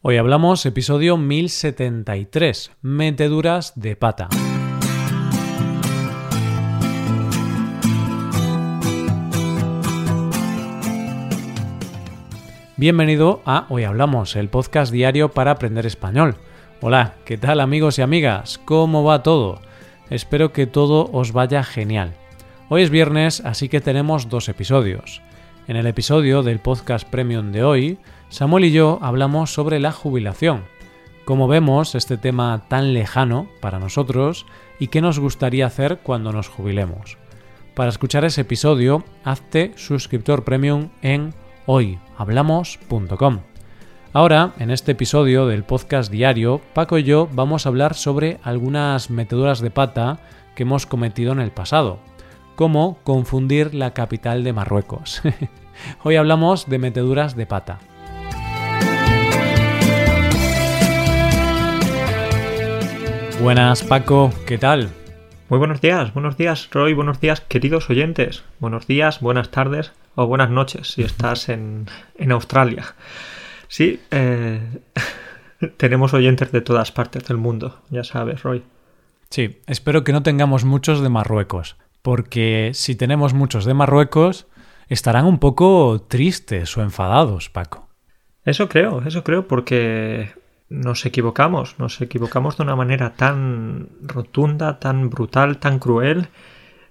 Hoy hablamos episodio 1073, meteduras de pata. Bienvenido a Hoy Hablamos, el podcast diario para aprender español. Hola, ¿qué tal amigos y amigas? ¿Cómo va todo? Espero que todo os vaya genial. Hoy es viernes, así que tenemos dos episodios. En el episodio del podcast premium de hoy, Samuel y yo hablamos sobre la jubilación. Como vemos este tema tan lejano para nosotros y qué nos gustaría hacer cuando nos jubilemos. Para escuchar ese episodio, hazte suscriptor premium en hoyhablamos.com. Ahora, en este episodio del podcast diario, Paco y yo vamos a hablar sobre algunas meteduras de pata que hemos cometido en el pasado, como confundir la capital de Marruecos. Hoy hablamos de meteduras de pata. Buenas Paco, ¿qué tal? Muy buenos días, buenos días Roy, buenos días queridos oyentes, buenos días, buenas tardes o buenas noches si estás en, Australia. Sí, eh, tenemos oyentes de todas partes del mundo, ya sabes, Roy. Sí, espero que no tengamos muchos de Marruecos, porque si tenemos muchos de Marruecos, estarán un poco tristes o enfadados, Paco. Eso creo, eso creo, porque nos equivocamos, nos equivocamos de una manera tan rotunda, tan brutal, tan cruel,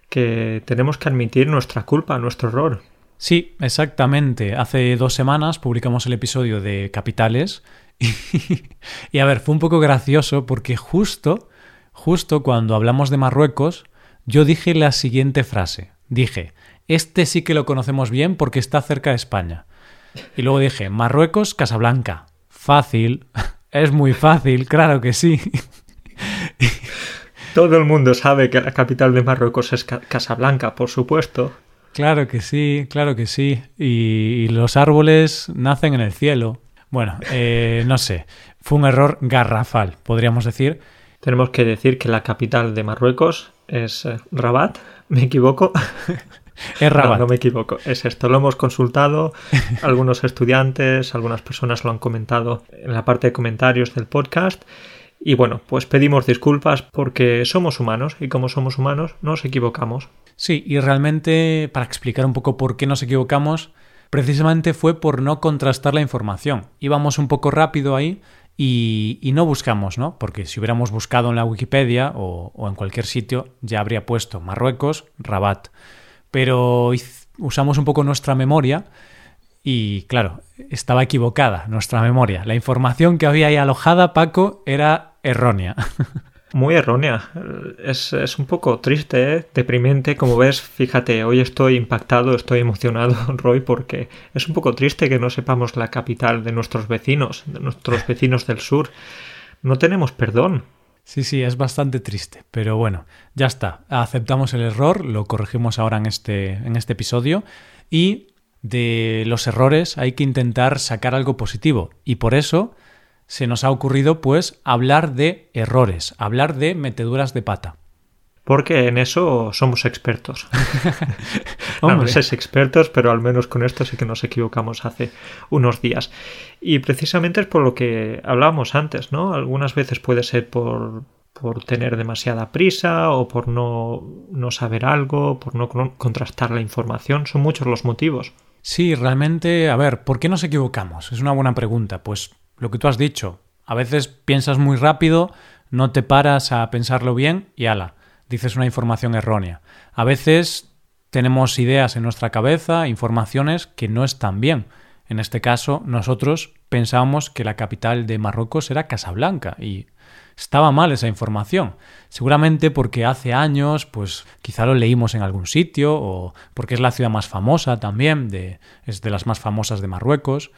que tenemos que admitir nuestra culpa, nuestro error. Sí, exactamente. Hace dos semanas publicamos el episodio de Capitales y, a ver, fue un poco gracioso porque justo, justo cuando hablamos de Marruecos, yo dije la siguiente frase. Dije, este sí que lo conocemos bien porque está cerca de España. Y luego dije, Marruecos, Casablanca. Fácil. Es muy fácil, claro que sí. Todo el mundo sabe que la capital de Marruecos es Casablanca, por supuesto. Claro que sí, claro que sí. Y, los árboles nacen en el cielo. Bueno, eh, no sé. Fue un error garrafal, podríamos decir. Tenemos que decir que la capital de Marruecos es eh, Rabat. ¿Me equivoco? Es Rabat. No, no, me equivoco, es esto. Lo hemos consultado, algunos estudiantes, algunas personas lo han comentado en la parte de comentarios del podcast. Y bueno, pues pedimos disculpas porque somos humanos y como somos humanos nos equivocamos. Sí, y realmente para explicar un poco por qué nos equivocamos, precisamente fue por no contrastar la información. Íbamos un poco rápido ahí y, no buscamos, ¿no? Porque si hubiéramos buscado en la Wikipedia o, o en cualquier sitio ya habría puesto Marruecos, Rabat pero usamos un poco nuestra memoria y claro, estaba equivocada nuestra memoria. La información que había ahí alojada, Paco, era errónea. Muy errónea. Es, un poco triste, ¿eh? deprimente. Como ves, fíjate, hoy estoy impactado, estoy emocionado, Roy, porque es un poco triste que no sepamos la capital de nuestros vecinos, de nuestros vecinos del sur. No tenemos perdón. Sí, sí, es bastante triste, pero bueno, ya está. Aceptamos el error, lo corregimos ahora en este, en este episodio y de los errores hay que intentar sacar algo positivo y por eso se nos ha ocurrido pues hablar de errores, hablar de meteduras de pata porque en eso somos expertos. no sé expertos, pero al menos con esto sí que nos equivocamos hace unos días. Y precisamente es por lo que hablábamos antes, ¿no? Algunas veces puede ser por, por tener demasiada prisa o por no, no saber algo, por no contrastar la información. Son muchos los motivos. Sí, realmente, a ver, ¿por qué nos equivocamos? Es una buena pregunta. Pues lo que tú has dicho, a veces piensas muy rápido, no te paras a pensarlo bien y ala dices una información errónea. A veces tenemos ideas en nuestra cabeza, informaciones que no están bien. En este caso, nosotros pensábamos que la capital de Marruecos era Casablanca y estaba mal esa información. Seguramente porque hace años, pues quizá lo leímos en algún sitio o porque es la ciudad más famosa también, de, es de las más famosas de Marruecos.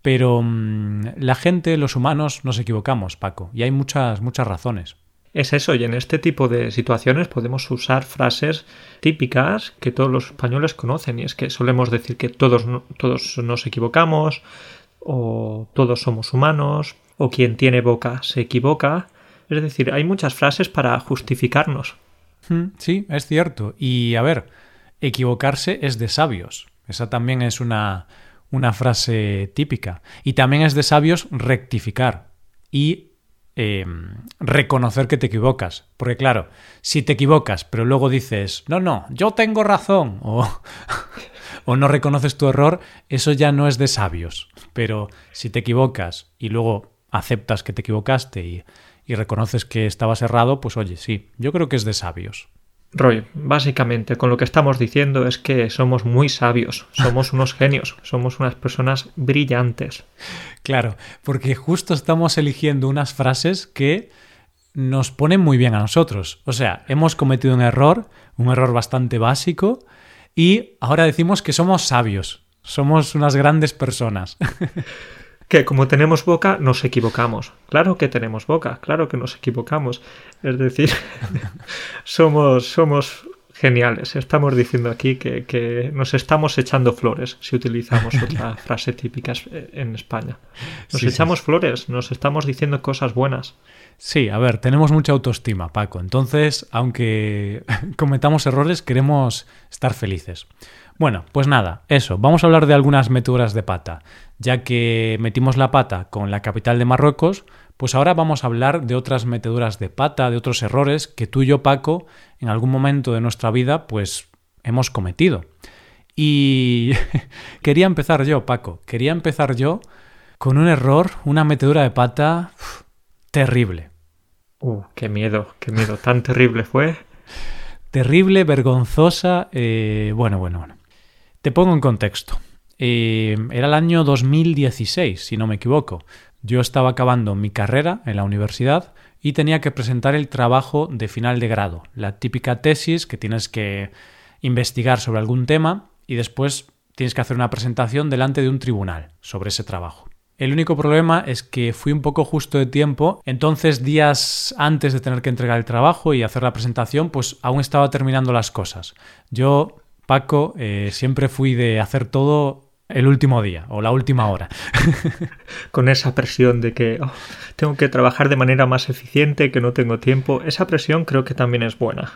Pero mm, la gente, los humanos, nos equivocamos, Paco, y hay muchas, muchas razones es eso, y en este tipo de situaciones podemos usar frases típicas que todos los españoles conocen, y es que solemos decir que todos, todos nos equivocamos, o todos somos humanos, o quien tiene boca se equivoca. Es decir, hay muchas frases para justificarnos. Hmm, sí, es cierto. Y a ver, equivocarse es de sabios. Esa también es una, una frase típica. Y también es de sabios rectificar y eh, reconocer que te equivocas. Porque claro, si te equivocas, pero luego dices, no, no, yo tengo razón, o, o no reconoces tu error, eso ya no es de sabios. Pero si te equivocas y luego aceptas que te equivocaste y, y reconoces que estabas errado, pues oye, sí, yo creo que es de sabios. Roy, básicamente con lo que estamos diciendo es que somos muy sabios, somos unos genios, somos unas personas brillantes. Claro, porque justo estamos eligiendo unas frases que nos ponen muy bien a nosotros. O sea, hemos cometido un error, un error bastante básico, y ahora decimos que somos sabios, somos unas grandes personas. que como tenemos boca nos equivocamos. Claro que tenemos boca, claro que nos equivocamos. Es decir, somos, somos geniales. Estamos diciendo aquí que, nos estamos echando flores, si utilizamos otra frase típica en España. Nos echamos flores, nos estamos diciendo cosas buenas. Sí, a ver, tenemos mucha autoestima, Paco. Entonces, aunque cometamos errores, queremos estar felices. Bueno, pues nada, eso, vamos a hablar de algunas meturas de pata. Ya que metimos la pata con la capital de Marruecos, pues ahora vamos a hablar de otras meteduras de pata, de otros errores que tú y yo, Paco, en algún momento de nuestra vida, pues hemos cometido. Y quería empezar yo, Paco, quería empezar yo con un error, una metedura de pata terrible. Uh, qué miedo, qué miedo, tan terrible fue. Terrible, vergonzosa, eh, bueno, bueno, bueno. Te pongo en contexto. Eh, era el año 2016, si no me equivoco. Yo estaba acabando mi carrera en la universidad y tenía que presentar el trabajo de final de grado, la típica tesis que tienes que investigar sobre algún tema y después tienes que hacer una presentación delante de un tribunal sobre ese trabajo. El único problema es que fui un poco justo de tiempo, entonces días antes de tener que entregar el trabajo y hacer la presentación, pues aún estaba terminando las cosas. Yo Paco, eh, siempre fui de hacer todo el último día o la última hora. Con esa presión de que oh, tengo que trabajar de manera más eficiente, que no tengo tiempo, esa presión creo que también es buena.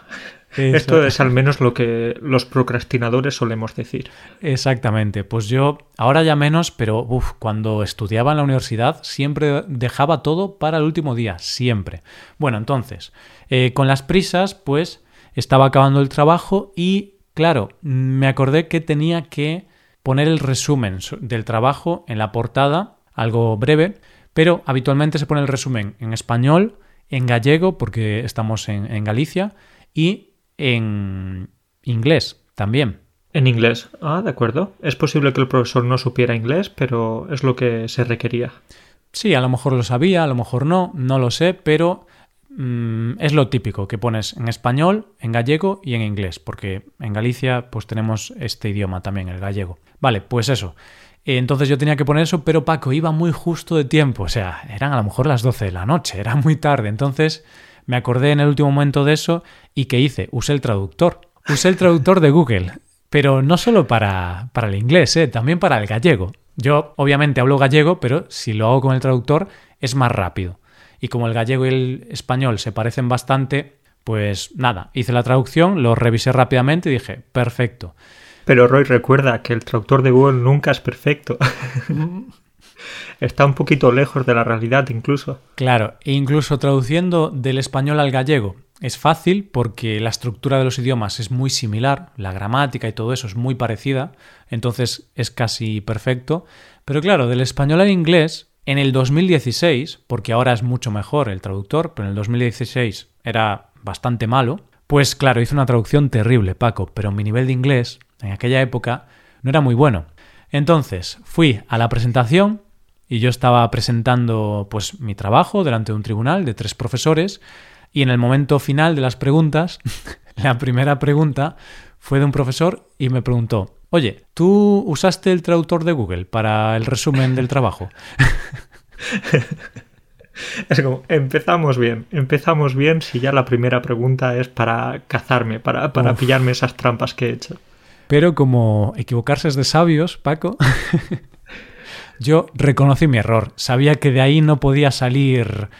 Esto es al menos lo que los procrastinadores solemos decir. Exactamente. Pues yo, ahora ya menos, pero cuando estudiaba en la universidad siempre dejaba todo para el último día, siempre. Bueno, entonces, eh, con las prisas, pues estaba acabando el trabajo y Claro, me acordé que tenía que poner el resumen del trabajo en la portada, algo breve, pero habitualmente se pone el resumen en español, en gallego, porque estamos en, Galicia, y en inglés también. En inglés. Ah, de acuerdo. Es posible que el profesor no supiera inglés, pero es lo que se requería. Sí, a lo mejor lo sabía, a lo mejor no, no lo sé, pero Mm, es lo típico que pones en español, en gallego y en inglés, porque en Galicia pues tenemos este idioma también, el gallego. Vale, pues eso. Entonces yo tenía que poner eso, pero Paco iba muy justo de tiempo, o sea, eran a lo mejor las 12 de la noche, era muy tarde, entonces me acordé en el último momento de eso y ¿qué hice? Usé el traductor. Usé el traductor de Google, pero no solo para, para el inglés, ¿eh? también para el gallego. Yo obviamente hablo gallego, pero si lo hago con el traductor es más rápido y como el gallego y el español se parecen bastante, pues nada, hice la traducción, lo revisé rápidamente y dije, perfecto. Pero Roy, recuerda que el traductor de Google nunca es perfecto. Está un poquito lejos de la realidad incluso. Claro, e incluso traduciendo del español al gallego es fácil porque la estructura de los idiomas es muy similar, la gramática y todo eso es muy parecida, entonces es casi perfecto. Pero claro, del español al inglés en el 2016, porque ahora es mucho mejor el traductor, pero en el 2016 era bastante malo, pues claro, hice una traducción terrible, Paco, pero mi nivel de inglés en aquella época no era muy bueno. Entonces, fui a la presentación y yo estaba presentando pues mi trabajo delante de un tribunal de tres profesores y en el momento final de las preguntas, la primera pregunta fue de un profesor y me preguntó, Oye, ¿tú usaste el traductor de Google para el resumen del trabajo? Es como, empezamos bien, empezamos bien si ya la primera pregunta es para cazarme, para, para pillarme esas trampas que he hecho. Pero como equivocarse es de sabios, Paco, yo reconocí mi error. Sabía que de ahí no podía salir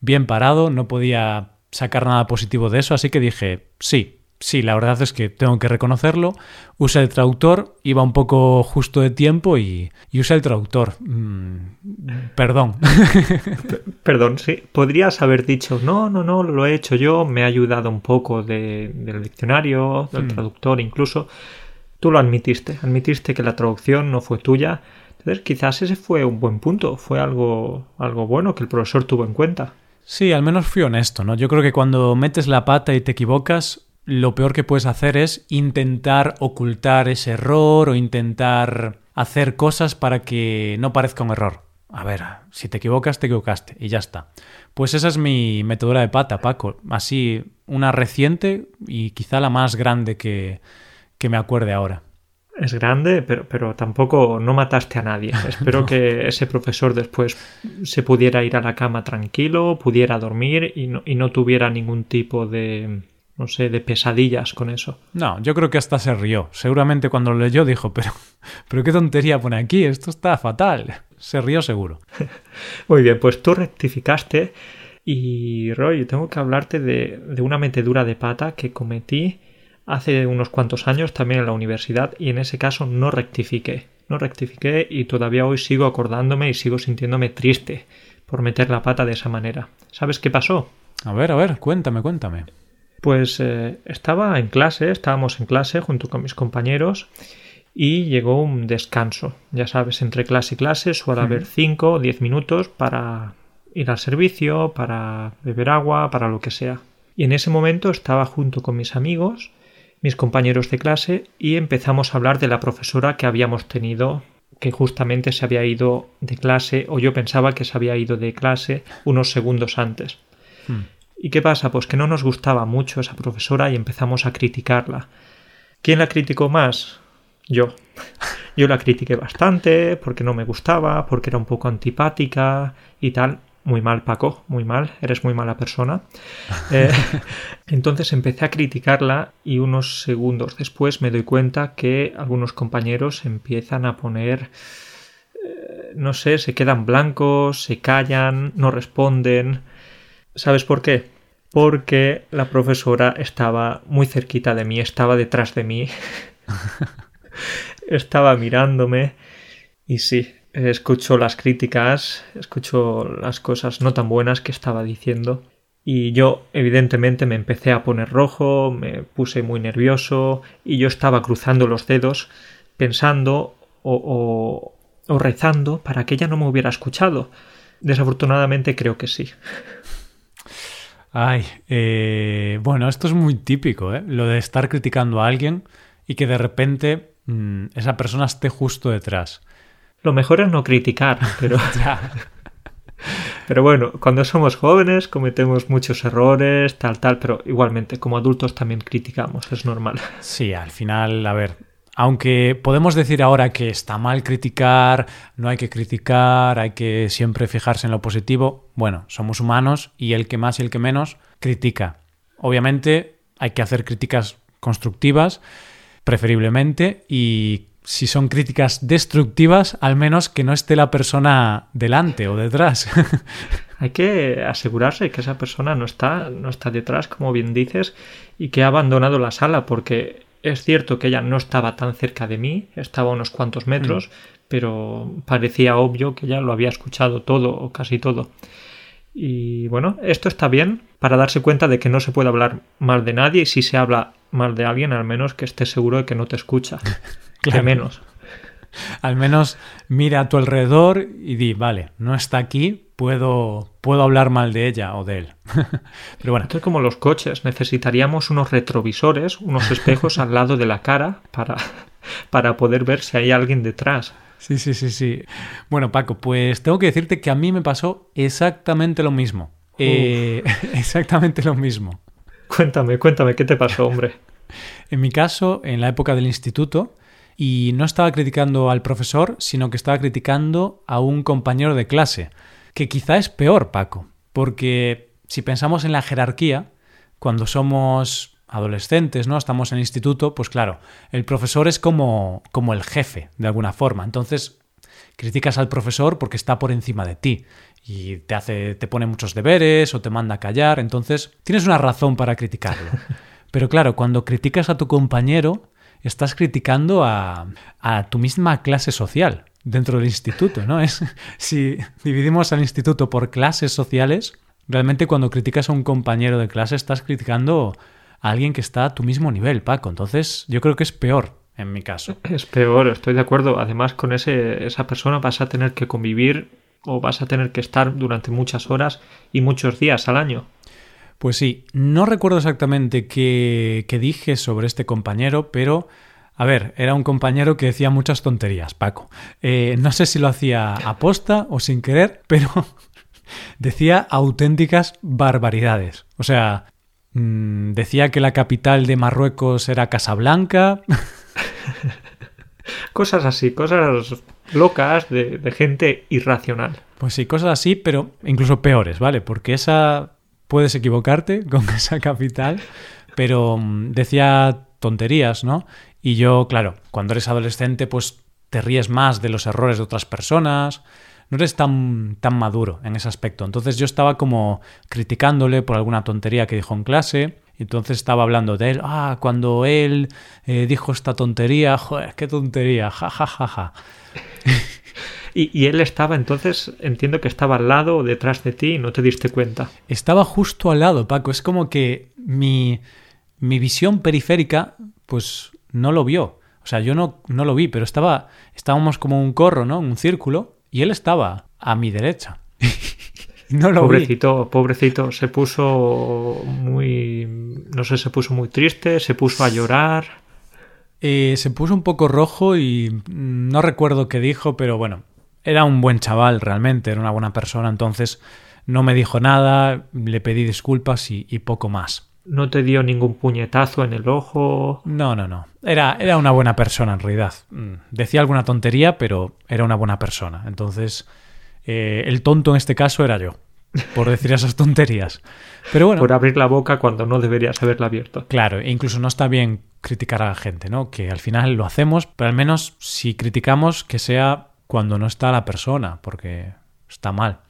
bien parado, no podía sacar nada positivo de eso, así que dije, sí, sí, la verdad es que tengo que reconocerlo. Usa el traductor, iba un poco justo de tiempo y, usa el traductor. Mm, perdón. perdón, sí. Podrías haber dicho, no, no, no, lo he hecho yo, me ha ayudado un poco del diccionario, del hmm. traductor incluso. Tú lo admitiste, admitiste que la traducción no fue tuya. Entonces, quizás ese fue un buen punto, fue algo, algo bueno que el profesor tuvo en cuenta. Sí, al menos fui honesto, ¿no? Yo creo que cuando metes la pata y te equivocas, lo peor que puedes hacer es intentar ocultar ese error o intentar hacer cosas para que no parezca un error. A ver, si te equivocas, te equivocaste y ya está. Pues esa es mi metedura de pata, Paco. Así, una reciente y quizá la más grande que, que me acuerde ahora. Es grande, pero, pero tampoco no mataste a nadie. Espero que ese profesor después se pudiera ir a la cama tranquilo, pudiera dormir y no, y no tuviera ningún tipo de, no sé, de pesadillas con eso. No, yo creo que hasta se rió. Seguramente cuando lo leyó dijo, pero, pero qué tontería pone aquí, esto está fatal. Se rió seguro. Muy bien, pues tú rectificaste y Roy, tengo que hablarte de, de una metedura de pata que cometí hace unos cuantos años también en la universidad y en ese caso no rectifiqué. No rectifiqué y todavía hoy sigo acordándome y sigo sintiéndome triste por meter la pata de esa manera. ¿Sabes qué pasó? A ver, a ver, cuéntame, cuéntame. Pues eh, estaba en clase, estábamos en clase junto con mis compañeros y llegó un descanso. Ya sabes, entre clase y clase suele haber 5 o 10 minutos para ir al servicio, para beber agua, para lo que sea. Y en ese momento estaba junto con mis amigos, mis compañeros de clase, y empezamos a hablar de la profesora que habíamos tenido que justamente se había ido de clase, o yo pensaba que se había ido de clase unos segundos antes. Hmm. ¿Y qué pasa? Pues que no nos gustaba mucho esa profesora y empezamos a criticarla. ¿Quién la criticó más? Yo. Yo la critiqué bastante porque no me gustaba, porque era un poco antipática y tal. Muy mal, Paco, muy mal, eres muy mala persona. Eh, entonces empecé a criticarla y unos segundos después me doy cuenta que algunos compañeros empiezan a poner eh, no sé, se quedan blancos, se callan, no responden. ¿Sabes por qué? Porque la profesora estaba muy cerquita de mí, estaba detrás de mí, estaba mirándome y sí, escucho las críticas, escucho las cosas no tan buenas que estaba diciendo y yo evidentemente me empecé a poner rojo, me puse muy nervioso y yo estaba cruzando los dedos pensando o, o rezando para que ella no me hubiera escuchado. Desafortunadamente creo que sí. Ay, eh, bueno, esto es muy típico, ¿eh? Lo de estar criticando a alguien y que de repente mm, esa persona esté justo detrás. Lo mejor es no criticar, pero... Pero bueno, cuando somos jóvenes cometemos muchos errores, tal, tal, pero igualmente como adultos también criticamos, es normal. Sí, al final, a ver, aunque podemos decir ahora que está mal criticar, no hay que criticar, hay que siempre fijarse en lo positivo, bueno, somos humanos y el que más y el que menos critica. Obviamente hay que hacer críticas constructivas, preferiblemente, y si son críticas destructivas, al menos que no esté la persona delante o detrás. Hay que asegurarse que esa persona no está, no está detrás, como bien dices, y que ha abandonado la sala, porque es cierto que ella no estaba tan cerca de mí, estaba a unos cuantos metros, mm. pero parecía obvio que ella lo había escuchado todo o casi todo. Y bueno, esto está bien para darse cuenta de que no se puede hablar mal de nadie y si se habla mal de alguien, al menos que estés seguro de que no te escucha. claro. menos. Al menos mira a tu alrededor y di, vale, no está aquí, puedo, puedo hablar mal de ella o de él. Pero bueno. Esto es como los coches, necesitaríamos unos retrovisores, unos espejos al lado de la cara para, para poder ver si hay alguien detrás. Sí, sí, sí, sí. Bueno, Paco, pues tengo que decirte que a mí me pasó exactamente lo mismo. Eh, exactamente lo mismo. Cuéntame, cuéntame, ¿qué te pasó, hombre? en mi caso, en la época del instituto, y no estaba criticando al profesor, sino que estaba criticando a un compañero de clase que quizá es peor, Paco, porque si pensamos en la jerarquía, cuando somos adolescentes, ¿no? Estamos en el instituto, pues claro, el profesor es como, como el jefe, de alguna forma. Entonces, criticas al profesor porque está por encima de ti y te hace, te pone muchos deberes o te manda a callar, entonces tienes una razón para criticarlo. Pero claro, cuando criticas a tu compañero, estás criticando a, a tu misma clase social dentro del instituto, ¿no? Es, si dividimos al instituto por clases sociales, realmente cuando criticas a un compañero de clase estás criticando a alguien que está a tu mismo nivel, Paco. Entonces, yo creo que es peor en mi caso. Es peor, estoy de acuerdo. Además, con ese, esa persona vas a tener que convivir o vas a tener que estar durante muchas horas y muchos días al año. Pues sí, no recuerdo exactamente qué, qué dije sobre este compañero, pero a ver, era un compañero que decía muchas tonterías, Paco. Eh, no sé si lo hacía aposta o sin querer, pero decía auténticas barbaridades. O sea, mm, decía que la capital de Marruecos era Casablanca. cosas así, cosas locas de, de, gente irracional. Pues sí, cosas así, pero incluso peores, ¿vale? Porque esa puedes equivocarte con esa capital, pero mm, decía tonterías, ¿no? Y yo, claro, cuando eres adolescente, pues te ríes más de los errores de otras personas, no eres tan, tan maduro en ese aspecto. Entonces yo estaba como criticándole por alguna tontería que dijo en clase. Entonces estaba hablando de él. Ah, cuando él eh, dijo esta tontería, joder, qué tontería, ja, ja, ja, ja. Y, y, él estaba entonces, entiendo que estaba al lado o detrás de ti y no te diste cuenta. Estaba justo al lado, Paco. Es como que mi, mi visión periférica, pues no lo vio. O sea, yo no, no lo vi, pero estaba, estábamos como un corro, ¿no? Un círculo, y él estaba a mi derecha. no lo pobrecito, vi. pobrecito, se puso muy, no sé, se puso muy triste, se puso a llorar. Eh, se puso un poco rojo y no recuerdo qué dijo, pero bueno, era un buen chaval realmente, era una buena persona, entonces no me dijo nada, le pedí disculpas y, y poco más. No te dio ningún puñetazo en el ojo. No, no, no. Era, era una buena persona en realidad. Mm, decía alguna tontería, pero era una buena persona. Entonces, eh, el tonto en este caso era yo, por decir esas tonterías. Pero bueno. Por abrir la boca cuando no deberías haberla abierto. Claro, e incluso no está bien criticar a la gente, ¿no? Que al final lo hacemos, pero al menos si criticamos, que sea cuando no está la persona, porque está mal.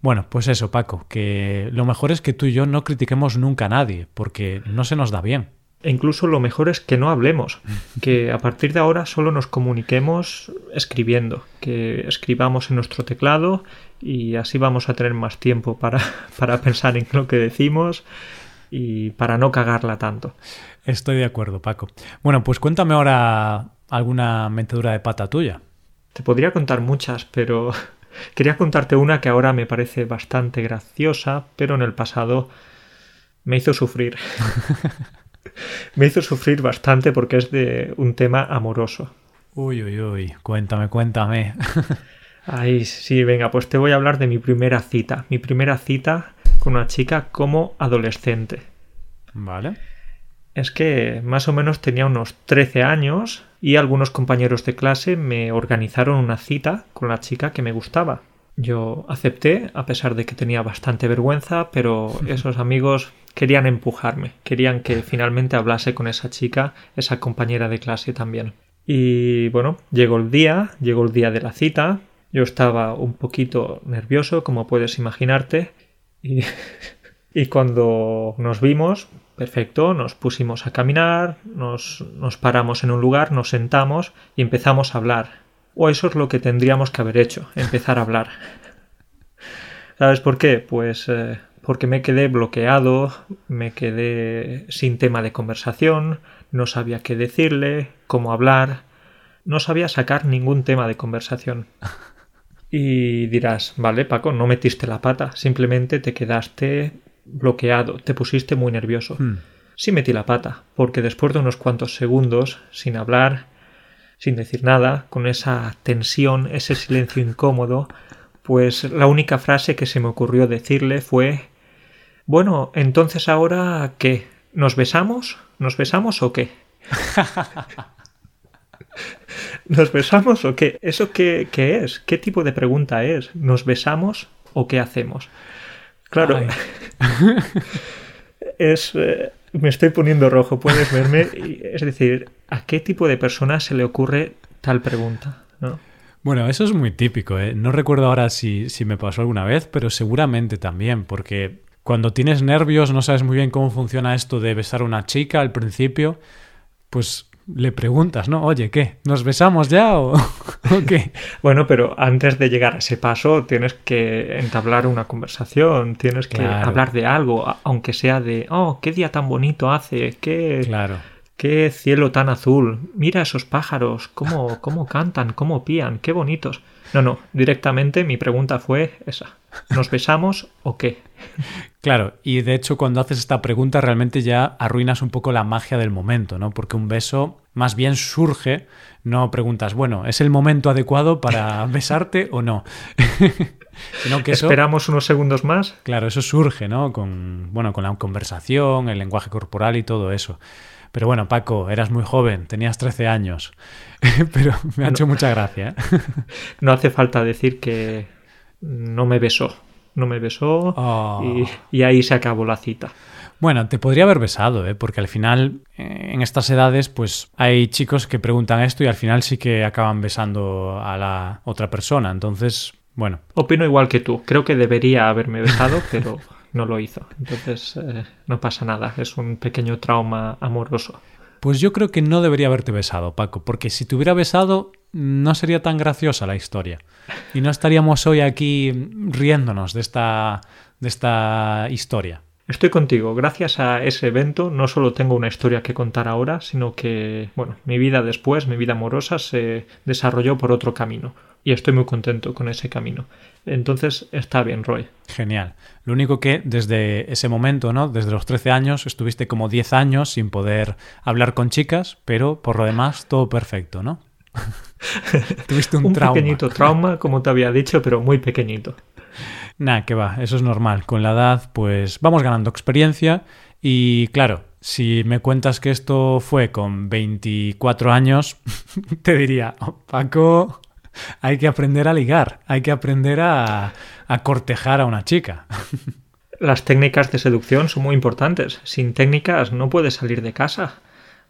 Bueno, pues eso, Paco, que lo mejor es que tú y yo no critiquemos nunca a nadie, porque no se nos da bien. E incluso lo mejor es que no hablemos, que a partir de ahora solo nos comuniquemos escribiendo, que escribamos en nuestro teclado y así vamos a tener más tiempo para, para pensar en lo que decimos y para no cagarla tanto. Estoy de acuerdo, Paco. Bueno, pues cuéntame ahora alguna metedura de pata tuya. Te podría contar muchas, pero Quería contarte una que ahora me parece bastante graciosa, pero en el pasado me hizo sufrir. me hizo sufrir bastante porque es de un tema amoroso. Uy, uy, uy, cuéntame, cuéntame. Ay, sí, venga, pues te voy a hablar de mi primera cita. Mi primera cita con una chica como adolescente. Vale es que más o menos tenía unos 13 años y algunos compañeros de clase me organizaron una cita con la chica que me gustaba. Yo acepté, a pesar de que tenía bastante vergüenza, pero esos amigos querían empujarme, querían que finalmente hablase con esa chica, esa compañera de clase también. Y bueno, llegó el día, llegó el día de la cita, yo estaba un poquito nervioso, como puedes imaginarte, y, cuando nos vimos, Perfecto, nos pusimos a caminar, nos, nos, paramos en un lugar, nos sentamos y empezamos a hablar. O eso es lo que tendríamos que haber hecho, empezar a hablar. ¿Sabes por qué? Pues eh, porque me quedé bloqueado, me quedé sin tema de conversación, no sabía qué decirle, cómo hablar, no sabía sacar ningún tema de conversación. Y dirás, vale, Paco, no metiste la pata, simplemente te quedaste bloqueado, te pusiste muy nervioso. Hmm. Sí metí la pata, porque después de unos cuantos segundos, sin hablar, sin decir nada, con esa tensión, ese silencio incómodo, pues la única frase que se me ocurrió decirle fue Bueno, entonces ahora ¿qué? ¿Nos besamos? ¿Nos besamos o qué? ¿Nos besamos o qué? ¿Eso qué, qué es? ¿Qué tipo de pregunta es? ¿Nos besamos o qué hacemos? Claro. es. Eh, me estoy poniendo rojo, puedes verme. Es decir, ¿a qué tipo de persona se le ocurre tal pregunta? Bueno, eso es muy típico. ¿eh? No recuerdo ahora si, si me pasó alguna vez, pero seguramente también, porque cuando tienes nervios, no sabes muy bien cómo funciona esto de besar a una chica al principio, pues le preguntas, ¿no? Oye, ¿qué? ¿Nos besamos ya o, qué? Bueno, pero antes de llegar a ese paso tienes que entablar una conversación, tienes que hablar de algo, aunque sea de, oh, qué día tan bonito hace, qué... Claro. Qué cielo tan azul. Mira esos pájaros, cómo, cómo cantan, cómo pían, qué bonitos. No, no, directamente mi pregunta fue esa. ¿Nos besamos o qué? Claro, y de hecho cuando haces esta pregunta realmente ya arruinas un poco la magia del momento, ¿no? Porque un beso más bien surge, no preguntas, bueno, ¿es el momento adecuado para besarte o no? Sino que Esperamos unos segundos más. Claro, eso surge, ¿no? Con, bueno, con la conversación, el lenguaje corporal y todo eso. Pero bueno, Paco, eras muy joven, tenías 13 años, pero me ha hecho mucha gracia. ¿eh? no hace falta decir que no me besó. No me besó oh. y, ahí se acabó la cita. Bueno, te podría haber besado, ¿eh? porque al final, eh, en estas edades, pues hay chicos que preguntan esto y al final sí que acaban besando a la otra persona. Entonces, bueno. Opino igual que tú. Creo que debería haberme besado, pero no lo hizo. Entonces, eh, no pasa nada. Es un pequeño trauma amoroso. Pues yo creo que no debería haberte besado, Paco, porque si te hubiera besado no sería tan graciosa la historia. Y no estaríamos hoy aquí riéndonos de esta, de esta historia. Estoy contigo. Gracias a ese evento no solo tengo una historia que contar ahora, sino que, bueno, mi vida después, mi vida amorosa, se desarrolló por otro camino. Y estoy muy contento con ese camino. Entonces está bien, Roy. Genial. Lo único que desde ese momento, ¿no? Desde los 13 años, estuviste como 10 años sin poder hablar con chicas, pero por lo demás todo perfecto, ¿no? Tuviste un, un pequeñito trauma, como te había dicho, pero muy pequeñito. Nah, que va, eso es normal. Con la edad, pues vamos ganando experiencia y claro, si me cuentas que esto fue con 24 años, te diría, oh, Paco, hay que aprender a ligar, hay que aprender a, cortejar a una chica. Las técnicas de seducción son muy importantes. Sin técnicas no puedes salir de casa.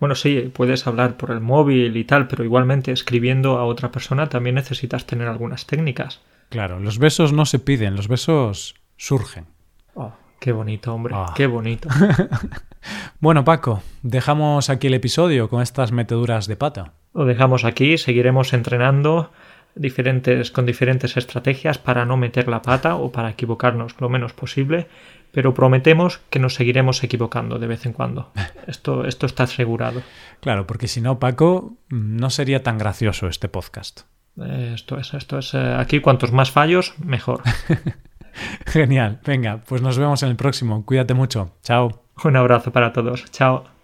Bueno, sí, puedes hablar por el móvil y tal, pero igualmente escribiendo a otra persona también necesitas tener algunas técnicas. Claro, los besos no se piden, los besos surgen. Oh, qué bonito, hombre, ah. qué bonito. bueno, Paco, dejamos aquí el episodio con estas meteduras de pata. Lo dejamos aquí, seguiremos entrenando diferentes, con diferentes estrategias para no meter la pata o para equivocarnos lo menos posible, pero prometemos que nos seguiremos equivocando de vez en cuando. Esto, esto está asegurado. Claro, porque si no, Paco, no sería tan gracioso este podcast. Esto es, esto es. Eh, aquí cuantos más fallos, mejor. Genial. Venga, pues nos vemos en el próximo. Cuídate mucho. Chao. Un abrazo para todos. Chao.